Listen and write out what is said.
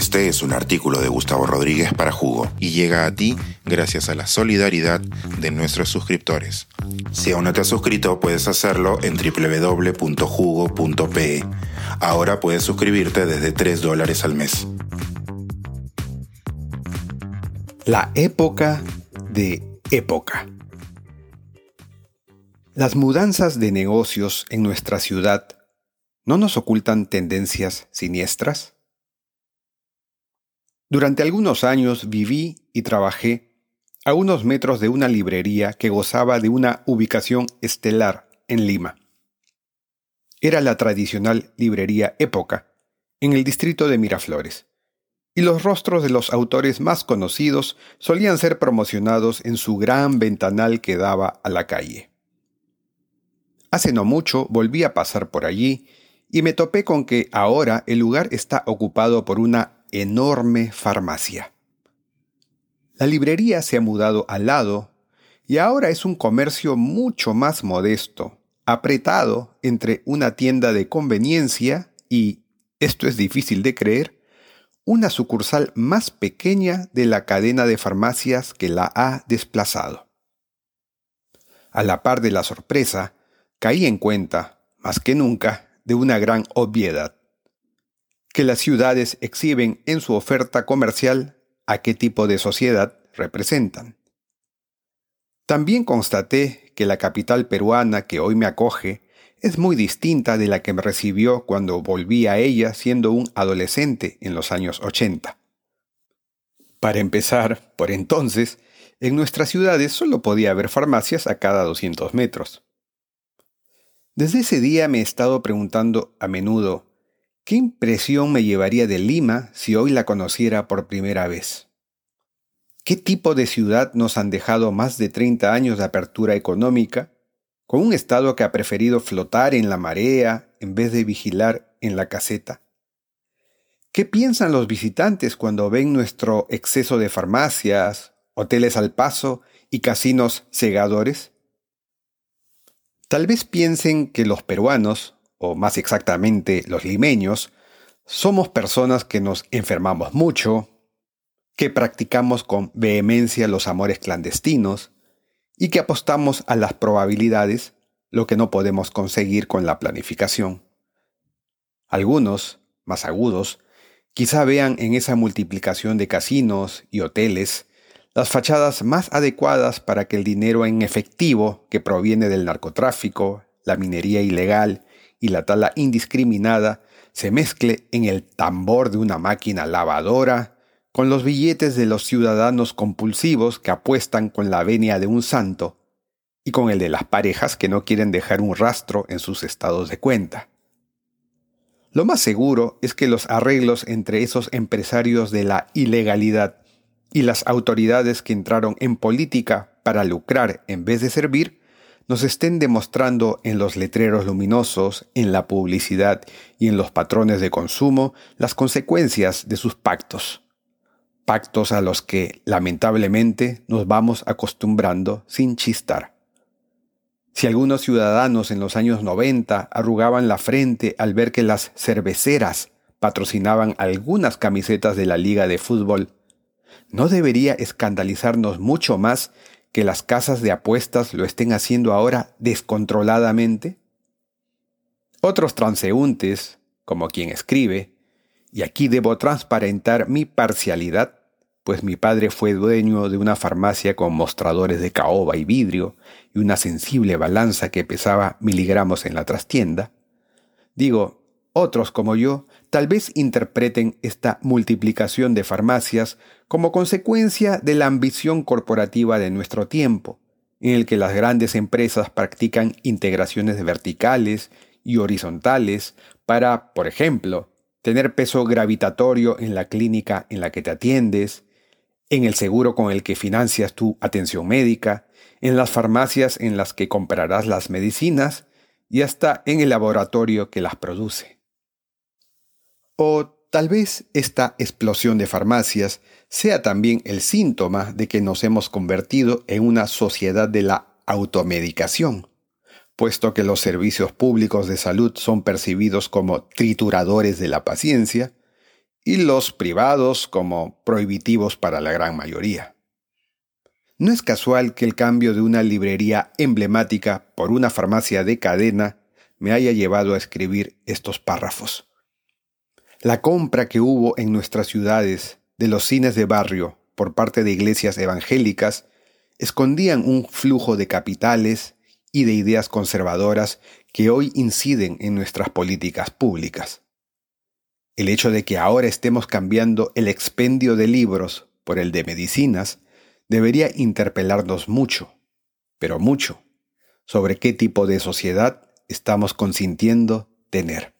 Este es un artículo de Gustavo Rodríguez para Jugo y llega a ti gracias a la solidaridad de nuestros suscriptores. Si aún no te has suscrito, puedes hacerlo en www.jugo.pe. Ahora puedes suscribirte desde 3 dólares al mes. La época de época. Las mudanzas de negocios en nuestra ciudad no nos ocultan tendencias siniestras. Durante algunos años viví y trabajé a unos metros de una librería que gozaba de una ubicación estelar en Lima. Era la tradicional librería Época, en el distrito de Miraflores, y los rostros de los autores más conocidos solían ser promocionados en su gran ventanal que daba a la calle. Hace no mucho volví a pasar por allí y me topé con que ahora el lugar está ocupado por una enorme farmacia. La librería se ha mudado al lado y ahora es un comercio mucho más modesto, apretado entre una tienda de conveniencia y, esto es difícil de creer, una sucursal más pequeña de la cadena de farmacias que la ha desplazado. A la par de la sorpresa, caí en cuenta, más que nunca, de una gran obviedad, que las ciudades exhiben en su oferta comercial a qué tipo de sociedad representan. También constaté que la capital peruana que hoy me acoge es muy distinta de la que me recibió cuando volví a ella siendo un adolescente en los años 80. Para empezar, por entonces, en nuestras ciudades solo podía haber farmacias a cada 200 metros. Desde ese día me he estado preguntando a menudo, ¿qué impresión me llevaría de Lima si hoy la conociera por primera vez? ¿Qué tipo de ciudad nos han dejado más de 30 años de apertura económica, con un Estado que ha preferido flotar en la marea en vez de vigilar en la caseta? ¿Qué piensan los visitantes cuando ven nuestro exceso de farmacias, hoteles al paso y casinos cegadores? Tal vez piensen que los peruanos, o más exactamente los limeños, somos personas que nos enfermamos mucho, que practicamos con vehemencia los amores clandestinos y que apostamos a las probabilidades, lo que no podemos conseguir con la planificación. Algunos, más agudos, quizá vean en esa multiplicación de casinos y hoteles las fachadas más adecuadas para que el dinero en efectivo que proviene del narcotráfico, la minería ilegal y la tala indiscriminada se mezcle en el tambor de una máquina lavadora con los billetes de los ciudadanos compulsivos que apuestan con la venia de un santo y con el de las parejas que no quieren dejar un rastro en sus estados de cuenta. Lo más seguro es que los arreglos entre esos empresarios de la ilegalidad y las autoridades que entraron en política para lucrar en vez de servir, nos estén demostrando en los letreros luminosos, en la publicidad y en los patrones de consumo las consecuencias de sus pactos. Pactos a los que, lamentablemente, nos vamos acostumbrando sin chistar. Si algunos ciudadanos en los años 90 arrugaban la frente al ver que las cerveceras patrocinaban algunas camisetas de la Liga de Fútbol ¿no debería escandalizarnos mucho más que las casas de apuestas lo estén haciendo ahora descontroladamente? Otros transeúntes, como quien escribe, y aquí debo transparentar mi parcialidad, pues mi padre fue dueño de una farmacia con mostradores de caoba y vidrio y una sensible balanza que pesaba miligramos en la trastienda, digo, otros como yo tal vez interpreten esta multiplicación de farmacias como consecuencia de la ambición corporativa de nuestro tiempo, en el que las grandes empresas practican integraciones verticales y horizontales para, por ejemplo, tener peso gravitatorio en la clínica en la que te atiendes, en el seguro con el que financias tu atención médica, en las farmacias en las que comprarás las medicinas y hasta en el laboratorio que las produce. O tal vez esta explosión de farmacias sea también el síntoma de que nos hemos convertido en una sociedad de la automedicación, puesto que los servicios públicos de salud son percibidos como trituradores de la paciencia, y los privados como prohibitivos para la gran mayoría. No es casual que el cambio de una librería emblemática por una farmacia de cadena me haya llevado a escribir estos párrafos. La compra que hubo en nuestras ciudades de los cines de barrio por parte de iglesias evangélicas escondían un flujo de capitales y de ideas conservadoras que hoy inciden en nuestras políticas públicas. El hecho de que ahora estemos cambiando el expendio de libros por el de medicinas debería interpelarnos mucho, pero mucho, sobre qué tipo de sociedad estamos consintiendo tener.